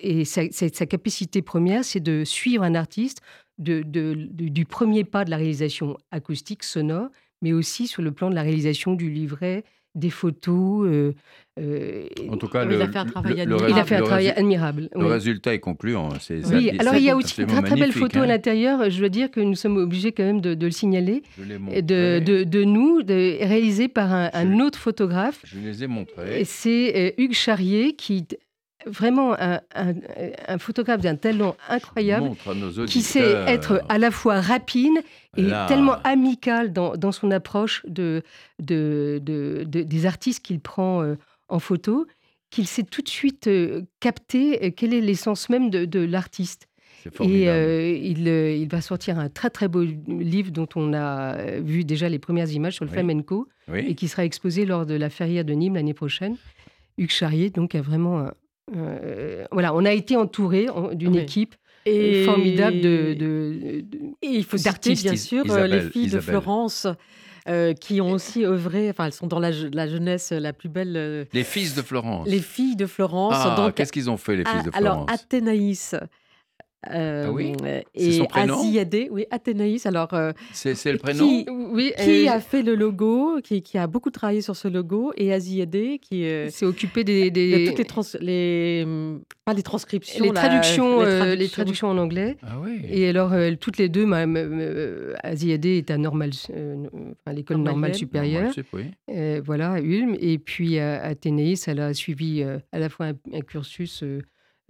Et sa, capacité première, c'est de suivre un artiste du premier pas de la réalisation acoustique, sonore, mais aussi sur le plan de la réalisation du livret, des photos. euh, euh, En tout cas, Oui, il le, a fait un travail le- le admirable. il a résu- fait un le travail admirable. Le oui. résultat est concluant. hein, c'est- Oui, c'est- alors c'est il y a aussi une très très belle photo à hein. l'intérieur. Je dois dire que nous sommes obligés quand même de, de le signaler, Je l'ai et montré. de, de, de nous, de, réalisé par un, autre photographe. Je les ai montrés. C'est euh, Hugues Charrier qui, vraiment un, un- un photographe d'un talent incroyable, qui sait être à la fois rapide et Là. tellement amical dans, dans son approche de, de, de- de- des artistes qu'il prend euh, en photo, qu'il sait tout de suite euh, capter euh, quel est l'essence même de, l'artiste. Et euh, il, il va sortir un très très beau livre dont on a vu déjà les premières images sur le Oui. flamenco et qui sera exposé lors de la feria de Nîmes l'année prochaine. Hugues Charrier, donc, a vraiment. un- euh, voilà, on a été entouré en- d'une Oui. équipe Et formidable de. de- de- Et il faut citer d'artistes. bien sûr euh, les filles Isabelle. de Florence euh, qui ont aussi œuvré, enfin elles sont dans la, je- la jeunesse la plus belle, euh, Les fils de Florence. les filles de Florence. Ah, donc, qu'est-ce qu'ils ont fait, les fils de alors Florence? Athénaïs. Euh, Ah oui? C'est et son prénom oui, Athénaïs. Alors, euh, C'est le qui- prénom? Oui, qui euh, a fait le logo, qui, qui a beaucoup travaillé sur ce logo, et Aziadé, qui euh, s'est occupé des. de des- toutes les, trans- les hum, pas les transcriptions, les la- traductions, les euh, les traductions en anglais. Ah oui. Et alors, euh, toutes les deux, ma, est à, normal, euh, enfin, l'école normale supérieure. Oui. Euh, voilà, à Ulm. Et puis à Athénéis, elle a suivi euh, à la fois un, un cursus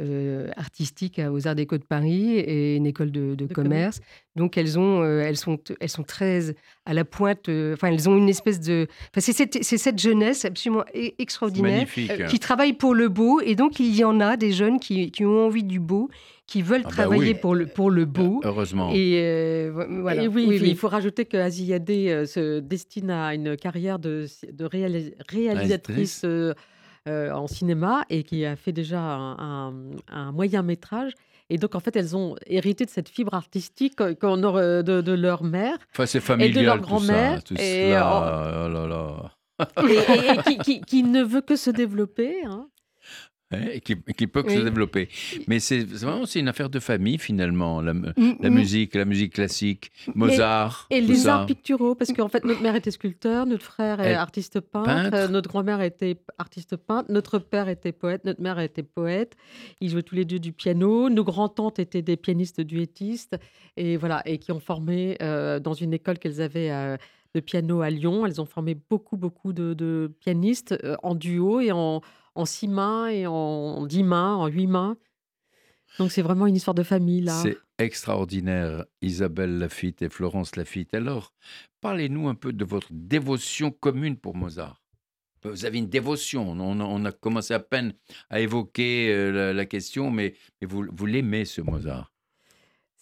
euh, artistique aux Arts Déco de Paris et une école de, de De commerce. Donc elles, ont, euh, elles, sont, elles sont très à la pointe, euh, enfin elles ont une espèce de... Enfin, c'est cette, jeunesse absolument e- extraordinaire. Euh, qui travaille pour le beau. Et donc il y en a des jeunes qui, qui ont envie du beau, qui veulent Ah bah travailler oui. pour, le, pour le beau. Heureusement. Et euh, vo- voilà. Et oui, il faut rajouter que se destine à une carrière de, de réalis- réalisatrice euh, euh, en cinéma et qui a fait déjà un, un- un moyen métrage. Et donc, en fait, elles ont hérité de cette fibre artistique euh, qu'on aurait de, de leur mère Enfin, c'est familial, leur tout ça, grand-mère, Tout et cela. Oh là là. et, et- et qui, qui- qui ne veut que se développer. hein. Hein, qui, qui peut se développer. Mais c'est vraiment c'est une affaire de famille, finalement, la, Mm, la mm. musique, la musique classique, Mozart. Et les ça. arts picturaux, parce qu'en fait, notre mère était sculpteur, notre frère est Elle- artiste peintre, peintre. euh, notre grand-mère était artiste peintre, notre père était poète, notre mère était poète. Ils jouaient tous les deux du piano. Nos grands-tantes étaient des pianistes duettistes, et voilà, et qui ont formé euh, dans une école qu'elles avaient euh, de piano à Lyon. Elles ont formé beaucoup, beaucoup de, de pianistes euh, en duo et en, en six mains et en dix mains, en huit mains. Donc c'est vraiment une histoire de famille là. C'est extraordinaire, Isabelle Lafitte et Florence Lafitte. Alors, parlez-nous un peu de votre dévotion commune pour Mozart. Vous avez une dévotion. On a, commencé à peine à évoquer euh, la, question, mais, vous l'aimez, ce Mozart.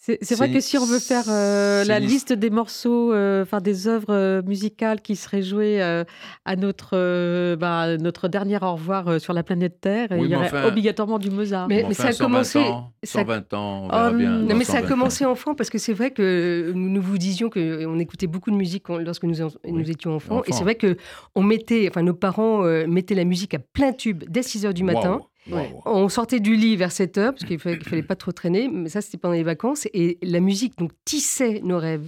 C'est c'est vrai que si on veut faire euh, la liste des morceaux, euh, enfin des œuvres euh, musicales qui seraient jouées euh, à notre, euh, bah, notre dernier au revoir euh, sur la planète Terre, Oui, il y aurait enfin- obligatoirement du Mozart. Mais- ça a 120 commencé- Ans, ça- 120 ans, on verra Oh, bien. non, mais ça a 120 ans. commencé enfant parce que c'est vrai que nous, nous vous disions qu'on écoutait beaucoup de musique lorsque nous, étions enfants. Et c'est vrai que on mettait, enfin nos parents euh, mettaient la musique à plein tube dès 6 heures du matin. Ouais. On sortait du lit vers 7 heures parce qu'il fallait, qu'il fallait pas trop traîner. Mais ça, c'était pendant les vacances. Et la musique donc tissait nos rêves.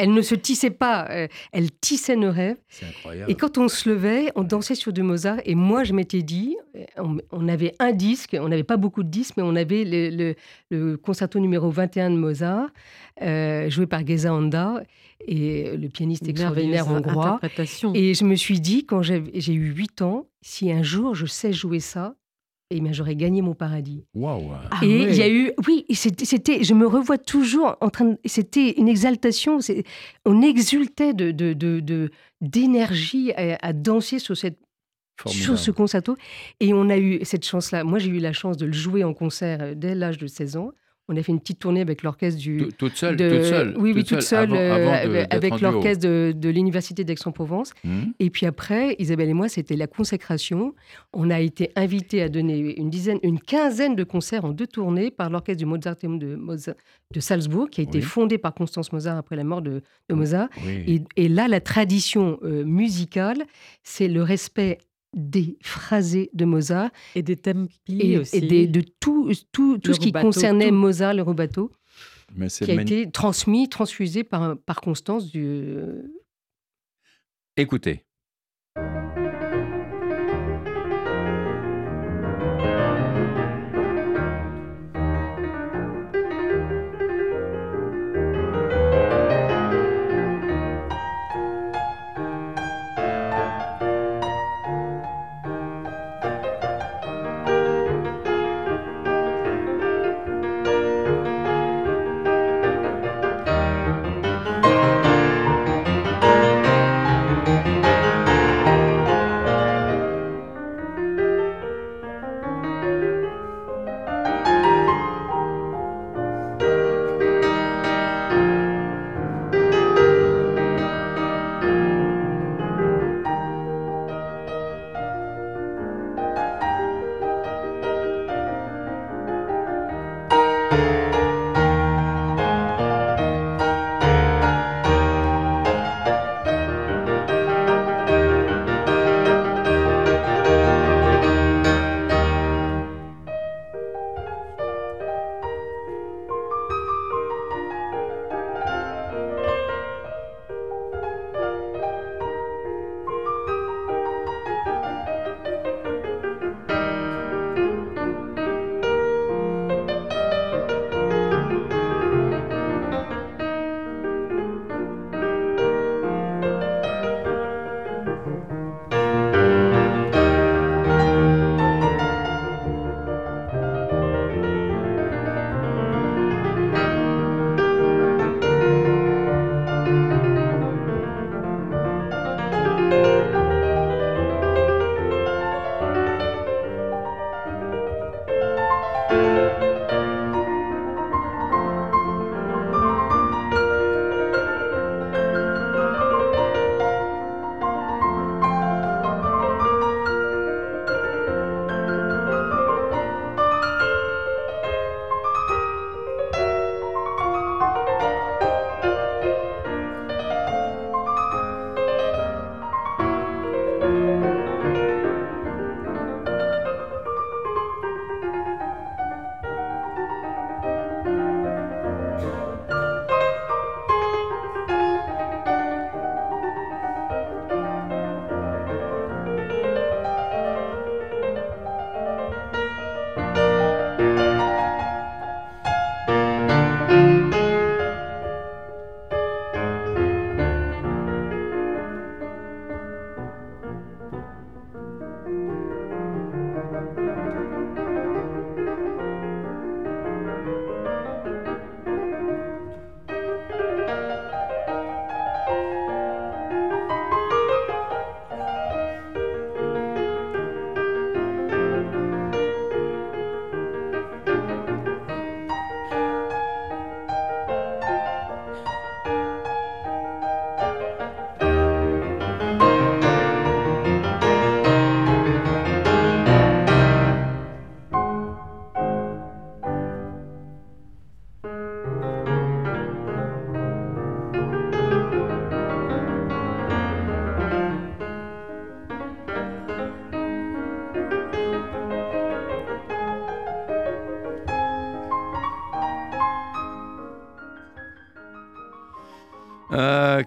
Elle ne se tissait pas, euh, elle tissait nos rêves. C'est incroyable. Et quand on se levait, on dansait sur du Mozart. Et moi, je m'étais dit, on, on avait un disque, on n'avait pas beaucoup de disques, mais on avait le, le- le concerto numéro 21 de Mozart, euh, joué par Geza Honda, et le pianiste extraordinaire hongrois. Et je me suis dit, quand j'ai j'ai eu 8 ans, si un jour je sais jouer ça, eh bien, j'aurais gagné mon paradis. Waouh. Ah et il ouais. y a eu, oui, c'était, c'était- je me revois toujours en train de, c'était une exaltation, c'est- on exultait de, de, de- de- d'énergie à, à danser sur, cette, sur ce concerto. Et on a eu cette chance-là. Moi, j'ai eu la chance de le jouer en concert euh, dès l'âge de 16 ans. On a fait une petite tournée avec l'orchestre du. Tout- Toute seule, de- toute seule. Oui, oui, toute seule, avant- euh, avant de- d'être avec l'orchestre de, de l'Université d'Aix-en-Provence. Hmm. Et puis après, Isabelle et moi, c'était la consécration. On a été invités à donner une dizaine, une quinzaine de concerts en deux tournées par l'orchestre du Mozarteum de, de Salzbourg, qui a été Oui. fondé par Constance Mozart après la mort de, de Mozart. Oui. Et, et là, la tradition euh, musicale, c'est le respect des phrasés de Mozart Et des tempi et, aussi. et des- de tout, tout, tout ce qui rubato, concernait tout. Mozart, le rubato, Mais qui a été transmis, transfusé par, par Constance du, Écoutez.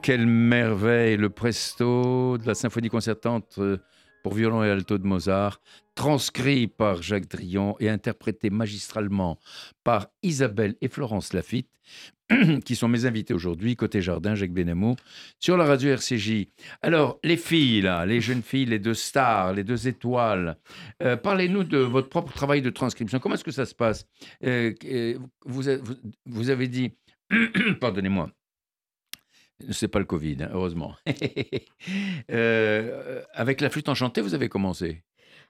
Quelle merveille Le presto de la symphonie concertante euh, pour violon et alto de Mozart, transcrit par Jacques Drillon et interprété magistralement par Isabelle et Florence Lafitte, qui sont mes invités aujourd'hui, côté jardin, Jacques Benamou, sur la radio RCJ. Alors, les filles, les jeunes filles, les deux stars, les deux étoiles, euh, parlez-nous de votre propre travail de transcription. Comment est-ce que ça se passe? Euh, vous avez dit, pardonnez-moi, c'est pas le Covid, hein, heureusement. Euh, avec la flûte enchantée, vous avez commencé?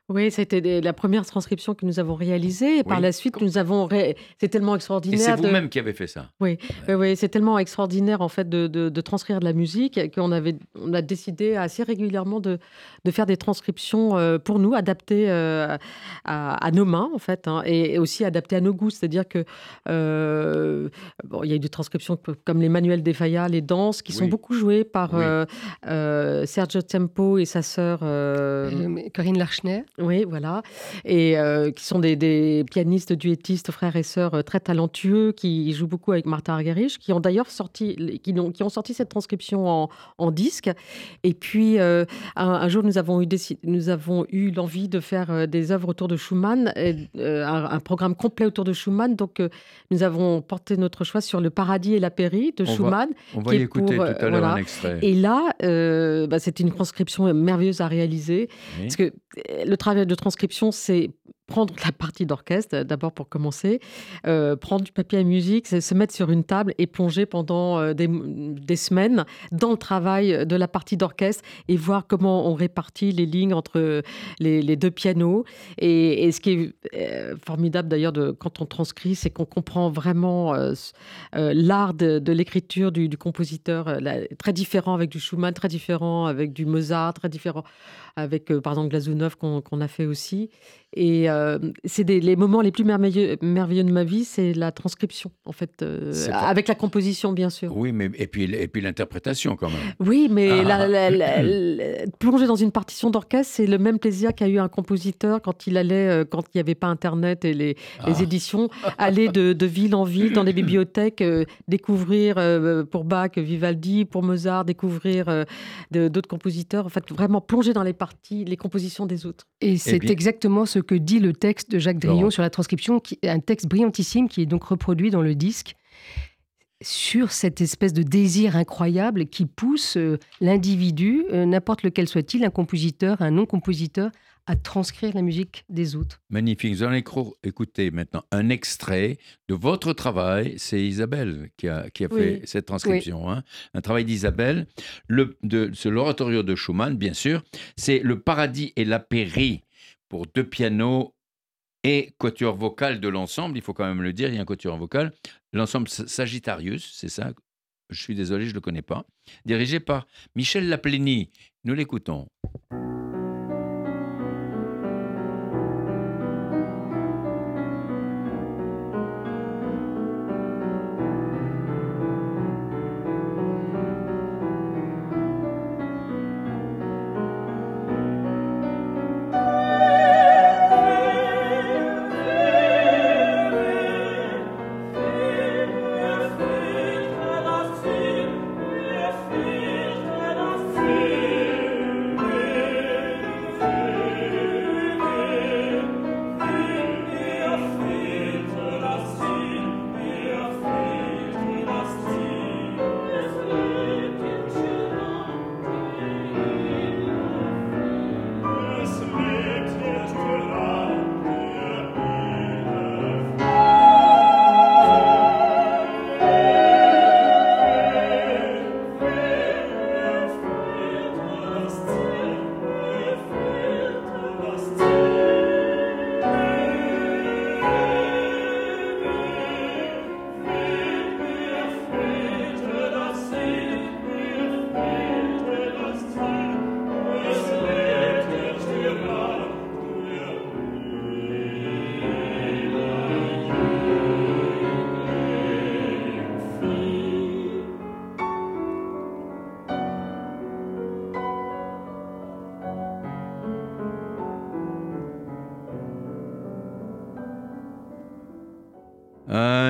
Oui, c'était des- la première transcription que nous avons réalisée. Et par Oui. la suite, nous avons. ré- C'est tellement Et extraordinaire. c'est de- vous-même qui avez fait ça. Oui, oui, oui, c'est tellement extraordinaire en fait de, de- de transcrire de la musique qu'on avait, on a décidé assez régulièrement de, de faire des transcriptions euh, pour nous, adaptées euh, à, à nos mains en fait, hein, et, et aussi adaptées à nos goûts. C'est-à-dire que euh, bon, il y a eu des transcriptions que- comme les manuels des Fayas, les danses, qui sont Oui. beaucoup jouées par Oui. euh, euh, Sergio Tempo et sa sœur. euh, Euh, Corinne Larchner? Oui, voilà. Et euh, qui sont des, des pianistes, duettistes, frères et sœurs euh, très talentueux, qui jouent beaucoup avec Martha Argerich, qui ont d'ailleurs sorti, qui ont, qui ont sorti cette transcription en, en disque. Et puis, euh, un, un jour, nous avons eu, nous avons eu l'envie de faire des œuvres autour de Schumann, et, euh, un, un programme complet autour de Schumann. Donc, nous avons porté notre choix sur Le Paradis et la Péri de On va- Schumann. On va y écouter pour, tout à l'heure voilà. un extrait. Et là, bah, c'était une transcription merveilleuse à réaliser. Oui. Parce que le travail de transcription, c'est prendre la partie d'orchestre, d'abord pour commencer, euh, prendre du papier à musique, se mettre sur une table et plonger pendant euh, des, semaines dans le travail de la partie d'orchestre et voir comment on répartit les lignes entre les, deux pianos. Et, ce qui est euh, formidable d'ailleurs quand on transcrit, c'est qu'on comprend vraiment euh, euh, l'art de, l'écriture du, compositeur, euh, très différent avec du Schumann, très différent avec du Mozart, très différent avec, euh, par exemple, Glazunov qu'on a fait aussi. Euh, c'est des- les moments les plus merveilleux, merveilleux de ma vie, c'est la transcription, en fait, euh, avec la composition, bien sûr. Oui, mais et puis, et puis l'interprétation quand même. Oui, mais Ah. la- la- la- la- plonger dans une partition d'orchestre, c'est le même plaisir qu'a eu un compositeur quand il allait, euh, quand il n'y avait pas Internet et les, Ah. les éditions, aller de, de ville en ville dans les bibliothèques, euh, découvrir euh, pour Bach, Vivaldi, pour Mozart, découvrir euh, d'autres compositeurs, en fait, vraiment plonger dans les parties, les compositions des autres. Et c'est exactement ce que dit le texte de Jacques Drillon sur la transcription, qui est un texte brillantissime qui est donc reproduit dans le disque sur cette espèce de désir incroyable qui pousse euh, l'individu, euh, n'importe lequel soit-il, un compositeur, un non-compositeur, à transcrire la musique des autres. Magnifique. Vous allez écro- écouter maintenant un extrait de votre travail. C'est Isabelle qui a, qui a Oui. fait cette transcription. hein. Un travail d'Isabelle. Le, de, l'oratorio de Schumann, bien sûr. C'est Le Paradis et la Péri pour deux pianos et quatuor vocal de l'ensemble. Il faut quand même le dire, il y a un quatuor vocal. L'ensemble Sa- Sagittarius, c'est ça Je suis désolé, je ne le connais pas. Dirigé par Michel Laplény. Nous l'écoutons.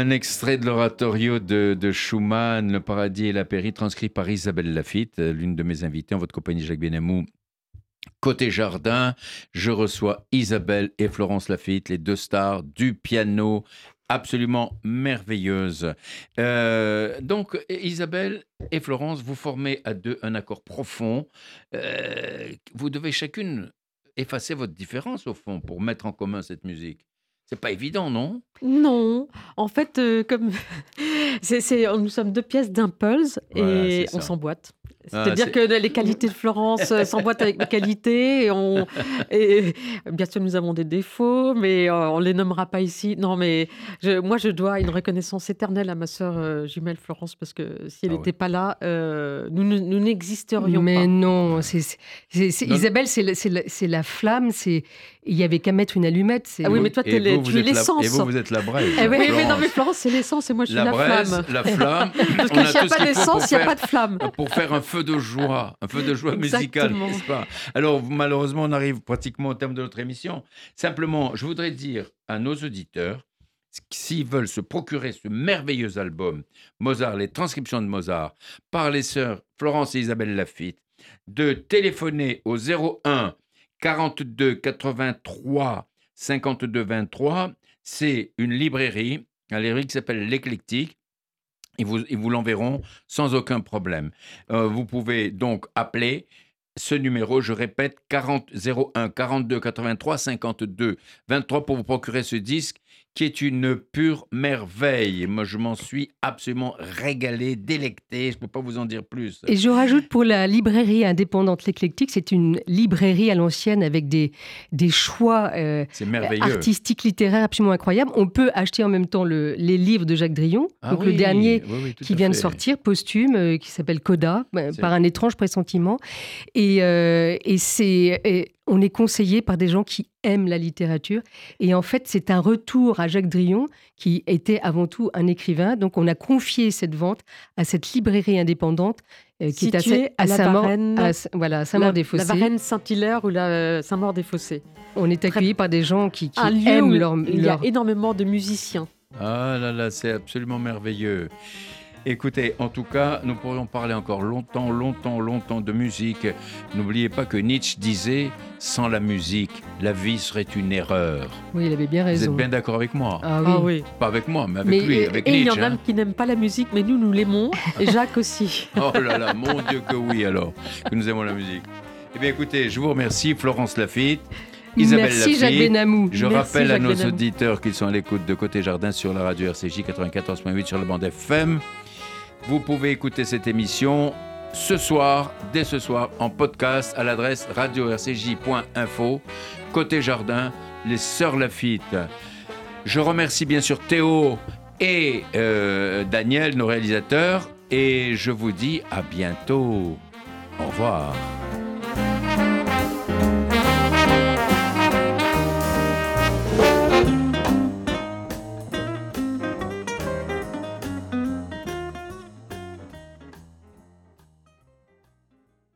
Un extrait de l'oratorio de, Schumann, Le Paradis et la Péri, transcrit par Isabelle Lafitte, l'une de mes invitées en votre compagnie, Jacques Benamou. Côté jardin, je reçois Isabelle et Florence Lafitte, les deux stars du piano, absolument merveilleuses. Euh, donc, Isabelle et Florence, vous formez à deux un accord profond. Euh, vous devez chacune effacer votre différence, au fond, pour mettre en commun cette musique. C'est pas évident, non? Non, en fait, euh, comme c'est, c'est- nous sommes deux pièces d'impulse Voilà, et on s'emboîte. C'est-à-dire que les qualités de Florence euh, s'emboîtent avec mes qualités. Et, on, et bien sûr, nous avons des défauts, mais euh, on ne les nommera pas ici. Non, mais je, moi, je dois une reconnaissance éternelle à ma sœur euh, jumelle Florence, parce que si elle Ah n'était pas là, euh, nous n'existerions Mais pas. non, c'est- Non. Isabelle, c'est la, flamme. C'est il y avait qu'à mettre une allumette. Ah oui, mais toi, les- vous, tu es la- l'essence. Et vous, vous êtes la braise. Eh oui, mais non, Florence. mais Florence, c'est l'essence et moi, je suis la la, braise, flamme. la flamme. Parce que a s'il n'y a pas d'essence, il n'y a pas de flamme. pour faire un feu de joie, un feu de joie musical, Exactement. n'est-ce pas? Alors, malheureusement, on arrive pratiquement au terme de notre émission. Simplement, je voudrais dire à nos auditeurs, s'ils veulent se procurer ce merveilleux album, Mozart, les transcriptions de Mozart, par les sœurs Florence et Isabelle Lafitte, de téléphoner au 01 42 83 52 23. C'est une librairie, une librairie qui s'appelle L'Éclectique. Ils vous, ils vous l'enverront sans aucun problème. Euh, vous pouvez donc appeler ce numéro, je répète, 40 01 42 83 52 23 pour vous procurer ce disque qui est une pure merveille. Moi, je m'en suis absolument régalé, délecté. Je ne peux pas vous en dire plus. Et je rajoute pour la librairie indépendante L'Éclectique, c'est une librairie à l'ancienne avec des, des choix euh, artistiques, littéraires absolument incroyables. On peut acheter en même temps le- les livres de Jacques Drillon, Ah donc le dernier oui, oui, tout qui vient de sortir, posthume, euh, qui s'appelle Coda, C'est- par un étrange pressentiment. Et, euh, et c'est, on est conseillé par des gens qui aiment la littérature. Et en fait, c'est un retour à Jacques Drillon, qui était avant tout un écrivain. Donc, on a confié cette vente à cette librairie indépendante euh, qui est à, Située Sa- à Saint-Maur- à voilà, Saint-Maur-des-Fossés. la Varenne Saint-Hilaire ou la euh, Saint-Maur-des-Fossés. On est accueilli par des gens qui, qui Un lieu aiment où leur, il y a leur- énormément de musiciens. Ah là là, c'est absolument merveilleux. Écoutez, en tout cas, nous pourrions parler encore longtemps, longtemps, longtemps de musique. N'oubliez pas que Nietzsche disait sans la musique, la vie serait une erreur. Oui, il avait bien Vous êtes raison. bien d'accord avec moi Ah oui. Ah oui. Pas avec moi, mais avec Mais, lui, avec Et il y Nietzsche. en a hein. qui n'aiment pas la musique, mais nous, nous l'aimons. Et Jacques aussi. Oh là là, mon Dieu que oui alors, que nous aimons la musique. Eh bien écoutez, je vous remercie, Florence Lafitte, Isabelle Merci Lafitte. Jacques Benamou. Je Merci, rappelle à nos Benamou. auditeurs qu'ils sont à l'écoute de Côté Jardin sur la radio RCJ 94.8 sur la bande FM. Vous pouvez écouter cette émission ce soir, dès ce soir, en podcast à l'adresse radio-rcj.info. Côté Jardin, les Sœurs Lafitte. Je remercie bien sûr Théo et euh, Daniel, nos réalisateurs, et je vous dis à bientôt. Au revoir.